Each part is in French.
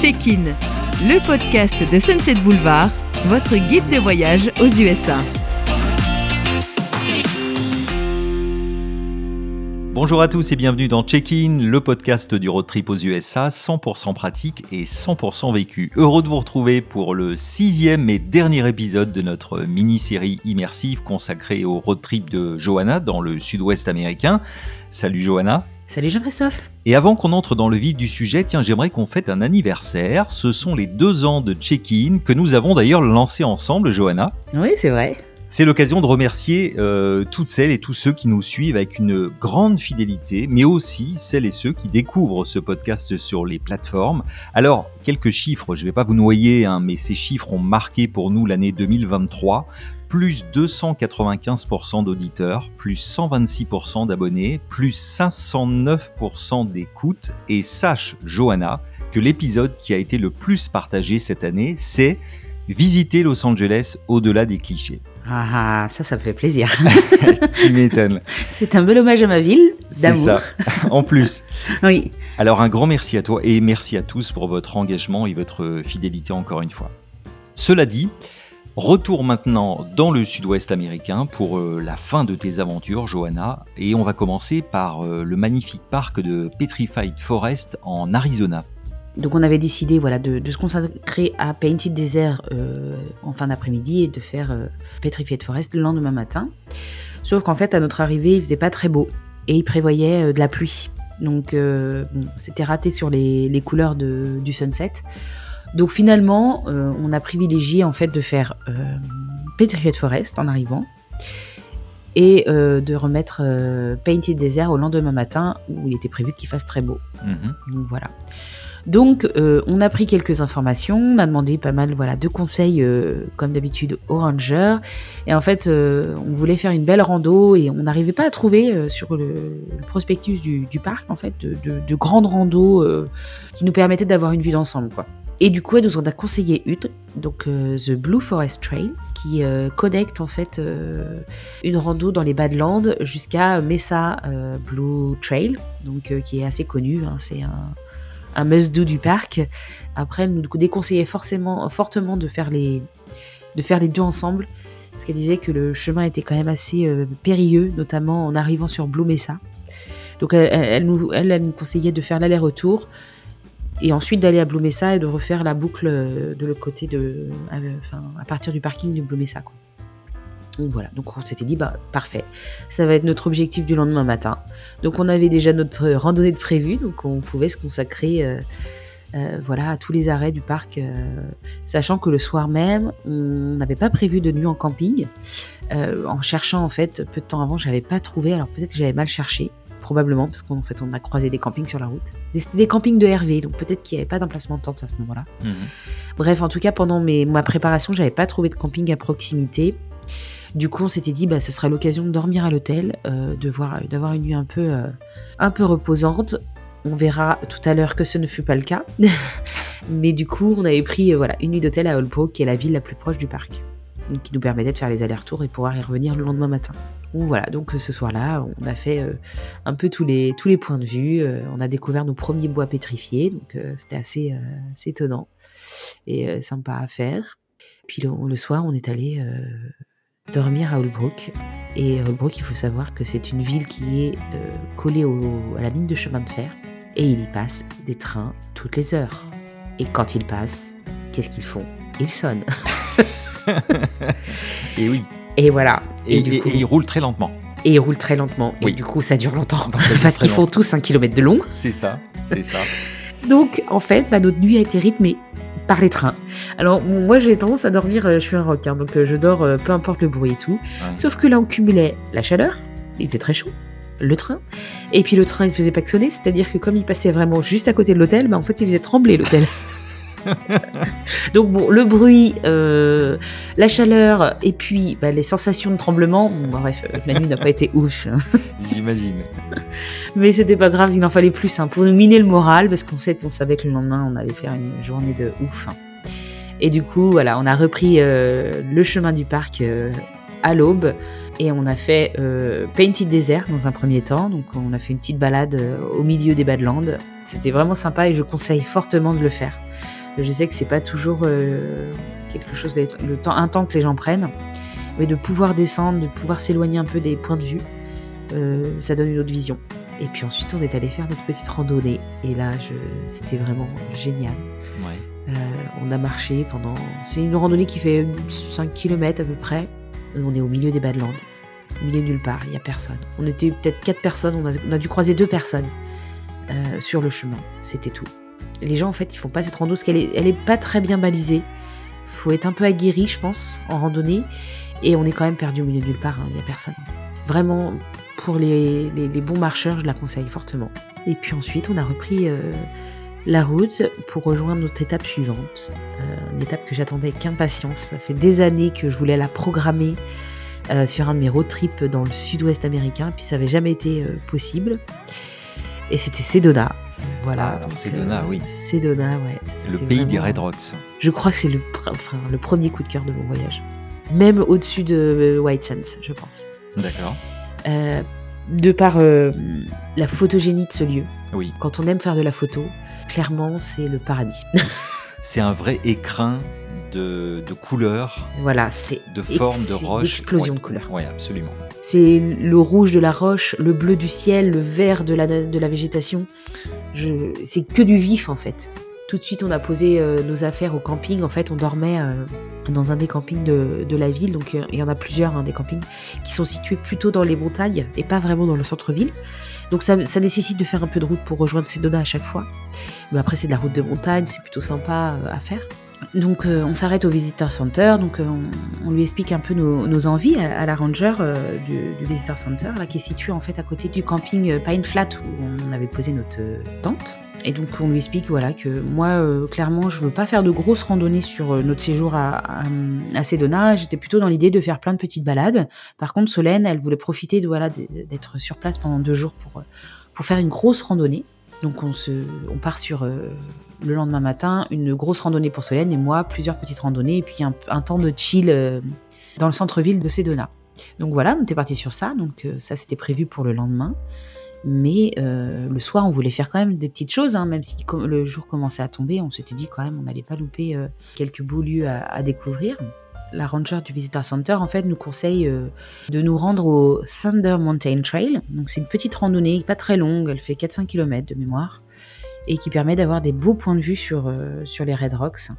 Check-in, le podcast de Sunset Boulevard, votre guide de voyage aux USA. Bonjour à tous et bienvenue dans Check-in, le podcast du road trip aux USA, 100% pratique et 100% vécu. Heureux de vous retrouver pour le sixième et dernier épisode de notre mini-série immersive consacrée au road trip de Johanna dans le sud-ouest américain. Salut Johanna Salut Jean-Christophe. Et avant qu'on entre dans le vif du sujet, tiens, j'aimerais qu'on fête un anniversaire. Ce sont les deux ans de check-in que nous avons d'ailleurs lancé ensemble, Johanna. Oui, c'est vrai. C'est l'occasion de remercier euh, toutes celles et tous ceux qui nous suivent avec une grande fidélité, mais aussi celles et ceux qui découvrent ce podcast sur les plateformes. Alors, quelques chiffres, je ne vais pas vous noyer, hein, mais ces chiffres ont marqué pour nous l'année 2023 plus 295% d'auditeurs, plus 126% d'abonnés, plus 509% d'écoute. Et sache, Johanna, que l'épisode qui a été le plus partagé cette année, c'est Visiter Los Angeles au-delà des clichés. Ah, ça, ça me fait plaisir. tu m'étonnes. C'est un bel hommage à ma ville, d'amour. C'est ça, en plus. oui. Alors, un grand merci à toi et merci à tous pour votre engagement et votre fidélité encore une fois. Cela dit, Retour maintenant dans le sud-ouest américain pour euh, la fin de tes aventures, Johanna, et on va commencer par euh, le magnifique parc de Petrified Forest en Arizona. Donc on avait décidé voilà, de, se consacrer à Painted Desert euh, en fin d'après-midi et de faire Petrified Forest le lendemain matin. Sauf qu'en fait à notre arrivée il faisait pas très beau et il prévoyait de la pluie. Donc c'était raté sur les, couleurs du sunset. Donc finalement, euh, on a privilégié en fait de faire euh, Petrified Forest en arrivant et euh, de remettre Painted Desert au lendemain matin où il était prévu qu'il fasse très beau. Mhm. Donc voilà. Donc on a pris quelques informations, on a demandé pas mal voilà de conseils comme d'habitude aux rangers et en fait on voulait faire une belle rando et on n'arrivait pas à trouver sur le, prospectus du, parc en fait de, de grandes randos qui nous permettaient d'avoir une vue d'ensemble quoi. Et du coup, elle nous en a conseillé une, donc euh, The Blue Forest Trail, qui euh, connecte en fait euh, une rando dans les Badlands jusqu'à Mesa Blue Trail, donc qui est assez connu. Hein, c'est un, must-do du parc. Après, elle nous déconseillait forcément, fortement de faire les, de faire les deux ensemble, parce qu'elle disait que le chemin était quand même assez périlleux, notamment en arrivant sur Blue Mesa. Donc elle, nous, elle nous conseillait de faire l'aller-retour et ensuite d'aller à Blumessa et de refaire la boucle euh, de l'autre côté de, à, partir du parking de Blumessa. Quoi. Donc voilà, donc on s'était dit, bah parfait, ça va être notre objectif du lendemain matin. Donc on avait déjà notre randonnée de prévu, donc on pouvait se consacrer euh, euh, voilà, à tous les arrêts du parc, sachant que le soir même, on n'avait pas prévu de nuit en camping. en cherchant en fait, peu de temps avant, j'avais pas trouvé, alors peut-être que j'avais mal cherché probablement, parce qu'en fait, on a croisé des campings sur la route. C'était des campings de Hervé, donc peut-être qu'il n'y avait pas d'emplacement de tente à ce moment-là. Mhm. Bref, en tout cas, pendant mes, ma préparation, j'avais pas trouvé de camping à proximité. Du coup, on s'était dit, bah, ce sera l'occasion de dormir à l'hôtel, euh, d'avoir une nuit un peu, euh, un peu reposante. On verra tout à l'heure que ce ne fut pas le cas. Mais du coup, on avait pris euh, voilà, une nuit d'hôtel à Holbrook, qui est la ville la plus proche du parc qui nous permettait de faire les allers-retours et pouvoir y revenir le lendemain matin. Donc voilà, donc ce soir-là, on a fait euh, un peu tous les, points de vue. Euh, on a découvert nos premiers bois pétrifiés, donc euh, c'était assez, étonnant et sympa à faire. Puis le, soir, on est allé dormir à Holbrook. Et Holbrook, il faut savoir que c'est une ville qui est collée à la ligne de chemin de fer et il y passe des trains toutes les heures. Et quand ils passent, qu'est-ce qu'ils font? Ils sonnent. et oui. Et voilà. Et, ils roulent très lentement. Et ils roulent très lentement. Et du coup, ça dure longtemps. parce qu'ils font tous un kilomètre de long. C'est ça, c'est ça. Donc, en fait, bah, notre nuit a été rythmée par les trains. Alors, moi, j'ai tendance à dormir, euh, je suis un rock, hein, donc euh, je dors euh, peu importe le bruit et tout. Sauf que là, on cumulait la chaleur, il faisait très chaud, le train, et puis le train, il ne faisait pas que sonner, c'est-à-dire que comme il passait vraiment juste à côté de l'hôtel, bah, en fait, il faisait trembler l'hôtel. Donc bon, le bruit, euh, la chaleur et puis bah, les sensations de tremblement. Bon, bref, euh, la nuit n'a pas été ouf. J'imagine. Mais c'était pas grave, il en fallait plus hein, pour nous miner le moral parce qu'on on savait que le lendemain on allait faire une journée de ouf. Hein. Et du coup, voilà, on a repris euh, le chemin du parc à l'aube. Et on a fait euh, Painted Desert dans un premier temps. Donc on a fait une petite balade au milieu des Badlands. C'était vraiment sympa et je conseille fortement de le faire. Je sais que c'est pas toujours euh, quelque chose, le temps, un temps que les gens prennent, mais de pouvoir descendre, de pouvoir s'éloigner un peu des points de vue, ça donne une autre vision. Et puis ensuite, on est allé faire notre petite randonnée. Et là, c'était vraiment génial. on a marché pendant. C'est une randonnée qui fait 5 km à peu près. On est au milieu des Badlands au milieu nulle part, il n'y a personne. On était peut-être quatre personnes, on a, dû croiser deux personnes euh, sur le chemin, c'était tout. Les gens en fait ils font pas cette rando parce qu'elle est, elle est pas très bien balisée. Faut être un peu aguerri je pense en randonnée et on est quand même perdu au milieu de nulle part, hein, il n'y a personne. Vraiment pour les, bons marcheurs je la conseille fortement. Et puis ensuite on a repris euh, la route pour rejoindre notre étape suivante, euh, une étape que j'attendais avec impatience. Ça fait des années que je voulais la programmer euh, sur un de mes road trips dans le sud-ouest américain, puis ça n'avait jamais été possible. Et c'était Sedona. Voilà. Ah, Sedona, oui. Sedona, ouais. Le pays des Red Rocks. Je crois que c'est le, le premier coup de cœur de mon voyage. Même au-dessus de euh, White Sands, je pense. D'accord. de par la photogénie de ce lieu. Oui. Quand on aime faire de la photo, clairement, c'est le paradis. c'est un vrai écrin de, couleurs. Voilà, c'est de formes, de roches. Explosion de couleurs. Oui, absolument. C'est le rouge de la roche, le bleu du ciel, le vert de la, de la végétation. C'est que du vif en fait. Tout de suite, on a posé euh, nos affaires au camping. En fait, on dormait euh, dans un des campings de, la ville. Donc, euh, il y en a plusieurs, hein, des campings, qui sont situés plutôt dans les montagnes et pas vraiment dans le centre-ville. Donc, ça, nécessite de faire un peu de route pour rejoindre ces données à chaque fois. Mais après, c'est de la route de montagne, c'est plutôt sympa à faire. Donc euh, on s'arrête au Visitor Center, donc euh, on, lui explique un peu nos, envies à, la ranger euh, du, Visitor Center, là, qui est situé en fait à côté du camping Pine Flat où on avait posé notre tente. Et donc on lui explique voilà que moi clairement je veux pas faire de grosses randonnées sur notre séjour à, Sedona. J'étais plutôt dans l'idée de faire plein de petites balades. Par contre Solène elle voulait profiter voilà d'être sur place pendant deux jours pour pour faire une grosse randonnée. Donc on, se, on part sur euh, le lendemain matin une grosse randonnée pour Solène et moi plusieurs petites randonnées et puis un, temps de chill euh, dans le centre-ville de Sedona. Donc voilà, on était parti sur ça, donc euh, ça c'était prévu pour le lendemain. Mais le soir, on voulait faire quand même des petites choses, hein, même si le jour commençait à tomber, on s'était dit quand même on n'allait pas louper quelques beaux lieux à découvrir la ranger du Visitor Center, en fait, nous conseille euh, de nous rendre au Thunder Mountain Trail. Donc, c'est une petite randonnée, pas très longue, elle fait 4-5 km de mémoire, et qui permet d'avoir des beaux points de vue sur, euh, sur les Red Rocks.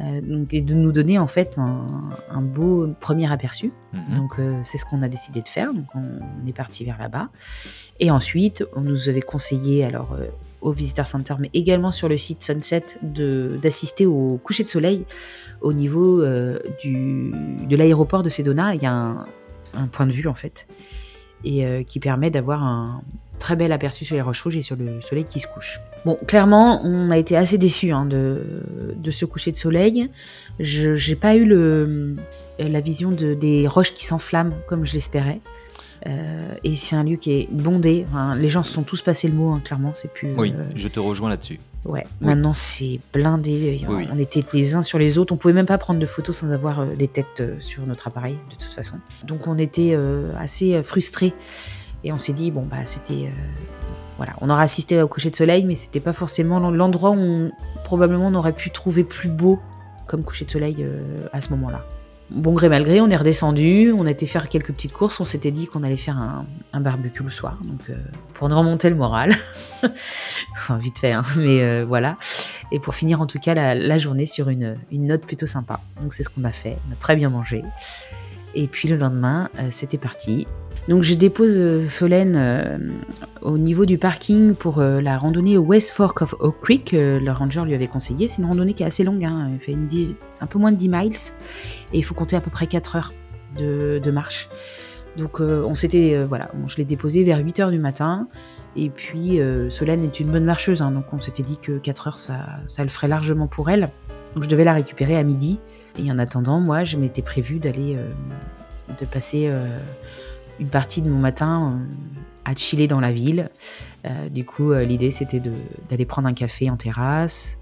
Euh, donc, et de nous donner en fait un, beau premier aperçu. Mhm. Donc c'est ce qu'on a décidé de faire. Donc on, est parti vers là-bas. Et ensuite, on nous avait conseillé alors au Visitor Center, mais également sur le site Sunset d'assister au coucher de soleil au niveau euh, du, de l'aéroport de Sedona, il y a un, point de vue en fait, et euh, qui permet d'avoir un très bel aperçu sur les roches rouges et sur le soleil qui se couche. Bon, clairement, on a été assez déçus hein, de, de, ce coucher de soleil. Je n'ai pas eu le, la vision de, des roches qui s'enflamment comme je l'espérais. Euh, et c'est un lieu qui est bondé. les gens se sont tous passés le mot, hein, clairement. C'est plus. Oui, je te rejoins là-dessus. Ouais, maintenant c'est blindé. On était les uns sur les autres. On pouvait même pas prendre de photos sans avoir euh, des têtes euh, sur notre appareil, de toute façon. Donc on était euh, assez frustrés. Et on s'est dit, bon, bah c'était. voilà, on aurait assisté au coucher de soleil, mais c'était pas forcément l'endroit où on, probablement on aurait pu trouver plus beau comme coucher de soleil à ce moment-là bon gré mal gré, on est redescendu, on a été faire quelques petites courses, on s'était dit qu'on allait faire un, barbecue le soir, euh, pour nous remonter le moral. enfin, vite fait, hein, mais euh, voilà. Et pour finir en tout cas la, journée sur une, note plutôt sympa. Donc c'est ce qu'on a fait, on a très bien mangé. Et puis le lendemain, euh, c'était parti. Donc je dépose euh, Solène euh, au niveau du parking pour euh, la randonnée West Fork of Oak Creek. le ranger lui avait conseillé. C'est une randonnée qui est assez longue, hein. elle fait une un peu moins de 10 miles et il faut compter à peu près 4 heures de, marche. Donc on s'était, voilà, je l'ai déposé vers 8 heures du matin. Et puis Solène est une bonne marcheuse, hein. donc on s'était dit que 4 heures ça, ça le ferait largement pour elle. Donc je devais la récupérer à midi. Et en attendant, moi, je m'étais prévu d'aller, de passer une partie de mon matin euh, à chiller dans la ville. Euh, du coup, euh, l'idée c'était d'aller prendre un café en terrasse,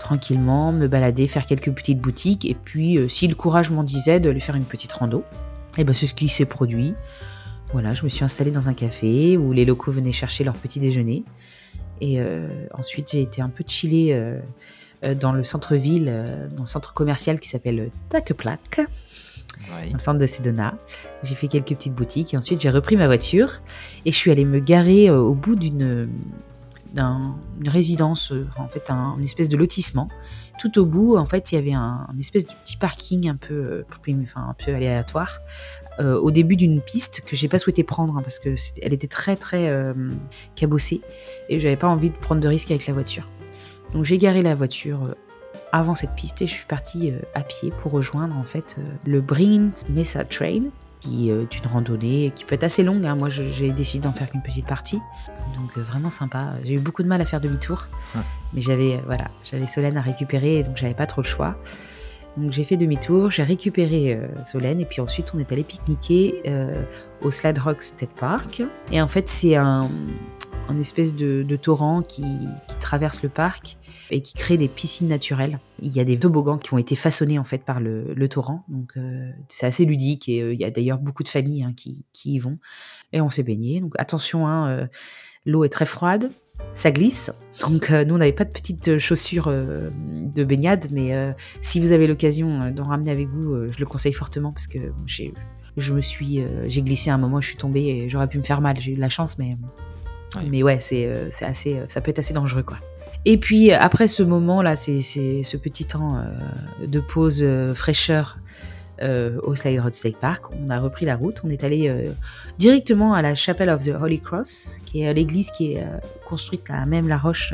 tranquillement, me balader, faire quelques petites boutiques, et puis, si le courage m'en disait, de aller faire une petite rando. Et ben c'est ce qui s'est produit. Voilà, je me suis installée dans un café où les locaux venaient chercher leur petit déjeuner. Et ensuite, j'ai été un peu chillée dans le centre-ville, dans le centre commercial qui s'appelle Takeplak dans le centre de Sedona. J'ai fait quelques petites boutiques et ensuite j'ai repris ma voiture et je suis allée me garer euh, au bout d'une une résidence, euh, en fait un, une espèce de lotissement. Tout au bout, en fait, il y avait un, espèce de petit parking un peu, euh, enfin, un peu aléatoire au début d'une piste que j'ai pas souhaité prendre hein, parce que elle était très très cabossée et j'avais pas envie de prendre de risques avec la voiture. Donc j'ai garé la voiture avant cette piste et je suis partie euh, à pied pour rejoindre en fait euh, le Brint Mesa Trail qui est une randonnée qui peut être assez longue. Hein. Moi, j'ai décidé d'en faire qu'une petite partie. Donc, euh, vraiment sympa. J'ai eu beaucoup de mal à faire demi-tour. Mais j'avais voilà, j'avais Solène à récupérer, donc j'avais pas trop le choix. Donc, j'ai fait demi-tour, j'ai récupéré Solène, et puis ensuite, on est allé pique-niquer au Slide Rock State Park. Et en fait, c'est un, espèce de, torrent qui, qui, traverse le parc et qui crée des piscines naturelles. Il y a des toboggans qui ont été façonnés en fait par le, torrent, donc euh, c'est assez ludique et euh, il y a d'ailleurs beaucoup de familles hein, qui, y vont. Et on s'est baigné. Donc attention, hein, euh, l'eau est très froide, ça glisse. Donc nous on n'avait pas de petites chaussures de baignade, mais si vous avez l'occasion d'en ramener avec vous, je le conseille fortement parce que j'ai je me suis j'ai glissé à un moment, je suis tombée et j'aurais pu me faire mal. J'ai eu de la chance, mais mais ouais, c'est assez ça peut être assez dangereux quoi. Et puis après ce moment-là, c'est ce petit temps euh, de pause euh, fraîcheur euh, au Slide Road State Park, on a repris la route. On est allé directement à la Chapel of the Holy Cross, qui est l'église qui est construite à même la roche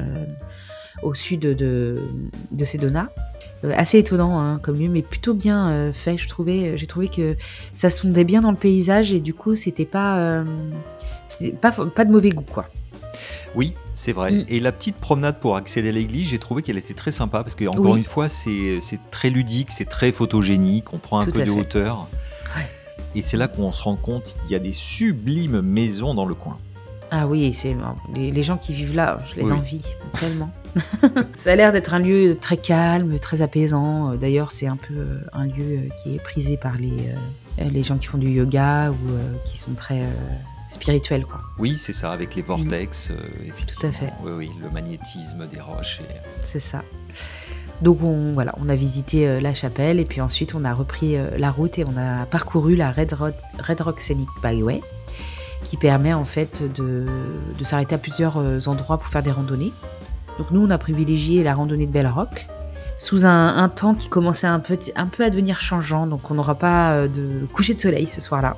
au sud de, de Sedona. assez étonnant hein, comme lieu, mais plutôt bien fait, je trouvais. J'ai trouvé que ça se fondait bien dans le paysage et du coup, c'était pas, pas, pas de mauvais goût, quoi. Oui, c'est vrai. Mm. Et la petite promenade pour accéder à l'église, j'ai trouvé qu'elle était très sympa parce que, encore une fois, c'est très ludique, c'est très photogénique, on prend un peu de hauteur. Et c'est là qu'on se rend compte qu'il y a des sublimes maisons dans le coin. Ah oui, c'est les, les, gens qui vivent là, je les envie tellement. Ça a l'air d'être un lieu très calme, très apaisant. D'ailleurs, c'est un peu euh, un lieu euh, qui est prisé par les, euh, les gens qui font du yoga ou qui sont très spirituel. Quoi. Oui, c'est ça, avec les vortex, euh, Tout à fait. Oui, oui, le magnétisme des roches. Et... C'est ça. Donc on, voilà, on a visité euh, la chapelle et puis ensuite on a repris euh, la route et on a parcouru la Red Rock, Red Rock Scenic Byway qui permet en fait de, de s'arrêter à plusieurs endroits pour faire des randonnées. Donc nous on a privilégié la randonnée de Bell Rock sous un, un temps qui commençait un peu, un peu à devenir changeant donc on n'aura pas de coucher de soleil ce soir-là.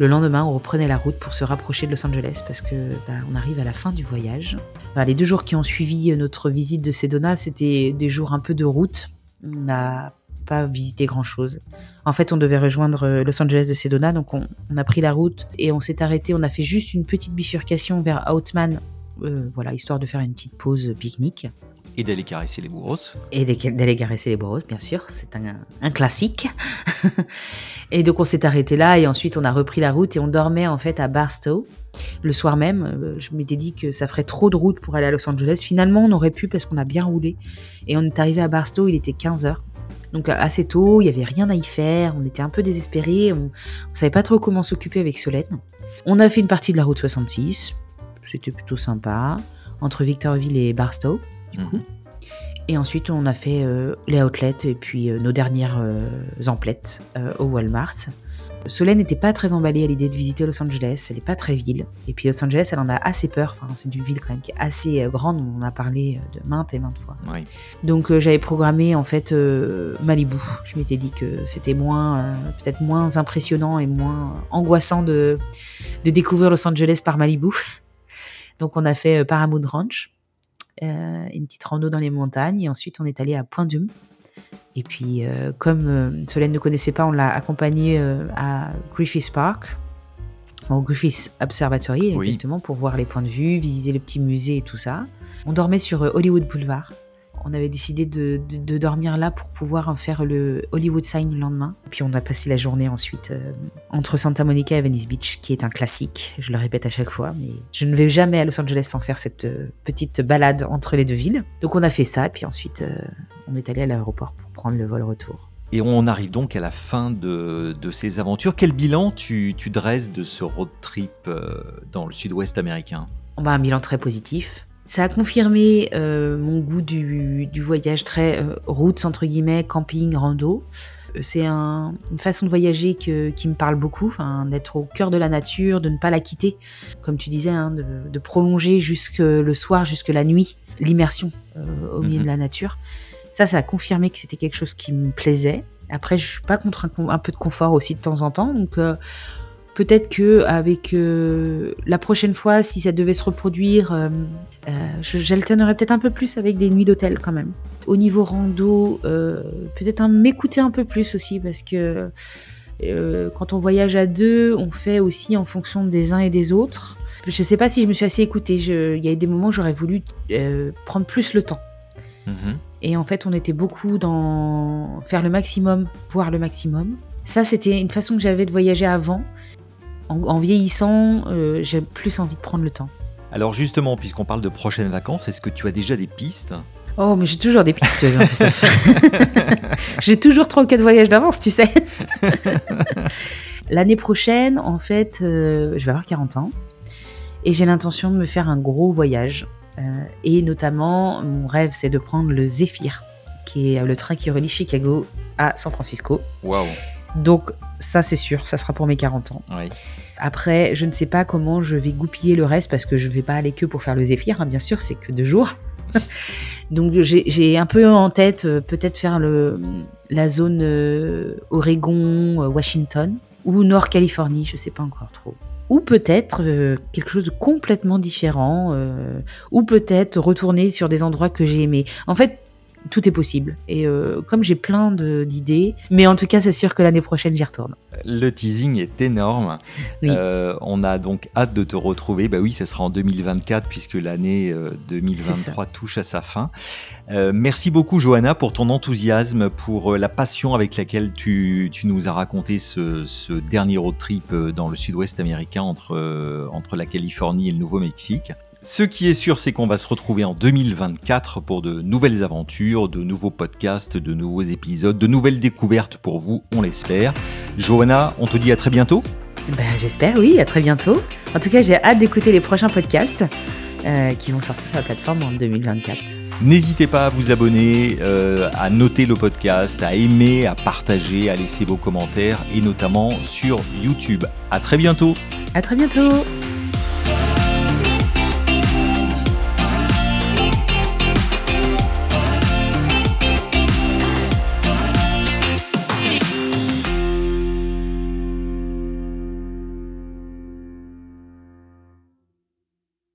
Le lendemain, on reprenait la route pour se rapprocher de Los Angeles parce que bah, on arrive à la fin du voyage. les deux jours qui ont suivi euh, notre visite de Sedona, c'était des jours un peu de route. On n'a pas visité grand-chose. En fait, on devait rejoindre euh, Los Angeles de Sedona, donc on, a pris la route et on s'est arrêté. On a fait juste une petite bifurcation vers Outman, euh, voilà, histoire de faire une petite pause pique-nique. Et d'aller caresser les bourros. Et d'aller caresser les bourros, bien sûr, c'est un, un, classique. et donc on s'est arrêté là et ensuite on a repris la route et on dormait en fait à Barstow. Le soir même, euh, je m'étais dit que ça ferait trop de route pour aller à Los Angeles. Finalement, on aurait pu parce qu'on a bien roulé. Et on est arrivé à Barstow, il était 15h. Donc assez tôt, il n'y avait rien à y faire, on était un peu désespérés, on ne savait pas trop comment s'occuper avec Solène. On a fait une partie de la route 66, c'était plutôt sympa, entre Victorville et Barstow. Mhm. Et ensuite, on a fait euh, les outlets et puis euh, nos dernières euh, emplettes au Walmart. Solène n'était pas très emballée à l'idée de visiter Los Angeles, elle n'est pas très ville. Et puis Los Angeles, elle en a assez peur. Enfin, c'est une ville quand même qui est assez grande, on en a parlé de maintes et maintes fois. Donc j'avais programmé en fait Malibu. Je m'étais dit que c'était moins, peut-être moins impressionnant et moins angoissant de, de découvrir Los Angeles par Malibu. Donc on a fait Paramount Ranch. Euh, une petite rando dans les montagnes. Et ensuite, on est allé à Point d'Hume. Et puis, euh, comme euh, Solène ne connaissait pas, on l'a accompagné à Griffith Park, au Griffith Observatory, exactement, pour voir les points de vue, visiter le petit musée et tout ça. On dormait sur Hollywood Boulevard on avait décidé de, dormir là pour pouvoir faire le Hollywood Sign le lendemain. Puis on a passé la journée ensuite euh, entre Santa Monica et Venice Beach, qui est un classique, je le répète à chaque fois, mais je ne vais jamais à Los Angeles sans faire cette euh, petite balade entre les deux villes. Donc on a fait ça, puis ensuite euh, on est allé à l'aéroport pour prendre le vol retour. Et on arrive donc à la fin de, ces aventures. Quel bilan tu, dresses de ce road trip dans le sud-ouest américain? Bah, Un bilan très positif. Ça a confirmé euh, mon goût du, voyage très euh, route, entre guillemets, camping, rando. C'est une façon de voyager qui me parle beaucoup, d'être au cœur de la nature, de ne pas la quitter, comme tu disais, hein, de, prolonger jusque le soir, jusque la nuit, l'immersion au milieu de mhm. la nature. Ça, ça a confirmé que c'était quelque chose qui me plaisait. Après, je suis pas contre un, peu de confort aussi de temps en temps. Donc, euh, peut-être que avec euh, la prochaine fois, si ça devait se reproduire, euh, j'alternerais peut-être un peu plus avec des nuits d'hôtel quand même. Au niveau rando, peut-être m'écouter un peu plus aussi parce que quand on voyage à deux, on fait aussi en fonction des uns et des autres. Je ne sais pas si je me suis assez écoutée. Il y a des moments où j'aurais voulu prendre plus le temps. Mhm. Et en fait, on était beaucoup dans faire le maximum, voir le maximum. Ça, c'était une façon que j'avais de voyager avant. En, vieillissant, euh, j'ai plus envie de prendre le temps. Alors justement, puisqu'on parle de prochaines vacances, est-ce que tu as déjà des pistes? Oh, mais j'ai toujours des pistes, j'ai toujours trois ou quatre voyages d'avance, tu sais. L'année prochaine, en fait, euh, je vais avoir 40 ans. Et j'ai l'intention de me faire un gros voyage euh, et notamment, mon rêve, c'est de prendre le Zephyr, qui est le train qui relie Chicago à San Francisco. Waouh Donc, ça, c'est sûr, ça sera pour mes 40 ans. Après, je ne sais pas comment je vais goupiller le reste parce que je ne vais pas aller que pour faire le Zephyr, hein, bien sûr, c'est que deux jours. Donc, j'ai un peu en tête euh, peut-être faire le, la zone euh, Oregon, Washington ou Nord-Californie, je ne sais pas encore trop ou peut-être euh, quelque chose de complètement différent, euh, ou peut-être retourner sur des endroits que j'ai aimés. En fait, tout est possible. Et euh, comme j'ai plein d'idées, mais en tout cas, c'est sûr que l'année prochaine, j'y retourne. Le teasing est énorme. Euh, on a donc hâte de te retrouver. Bah oui, ce sera en 2024 puisque l'année 2023 euh, touche à sa fin. merci beaucoup, Johanna, pour ton enthousiasme, pour la passion avec laquelle tu, nous as raconté ce, ce, dernier road trip dans le sud-ouest américain entre, entre la Californie et le Nouveau-Mexique. Ce qui est sûr, c'est qu'on va se retrouver en 2024 pour de nouvelles aventures, de nouveaux podcasts, de nouveaux épisodes, de nouvelles découvertes pour vous, on l'espère. Johanna, on te dit à très bientôt ben, J'espère, oui, à très bientôt. En tout cas, j'ai hâte d'écouter les prochains podcasts euh, qui vont sortir sur la plateforme en 2024. N'hésitez pas à vous abonner, euh, à noter le podcast, à aimer, à partager, à laisser vos commentaires et notamment sur YouTube. À très bientôt. À très bientôt.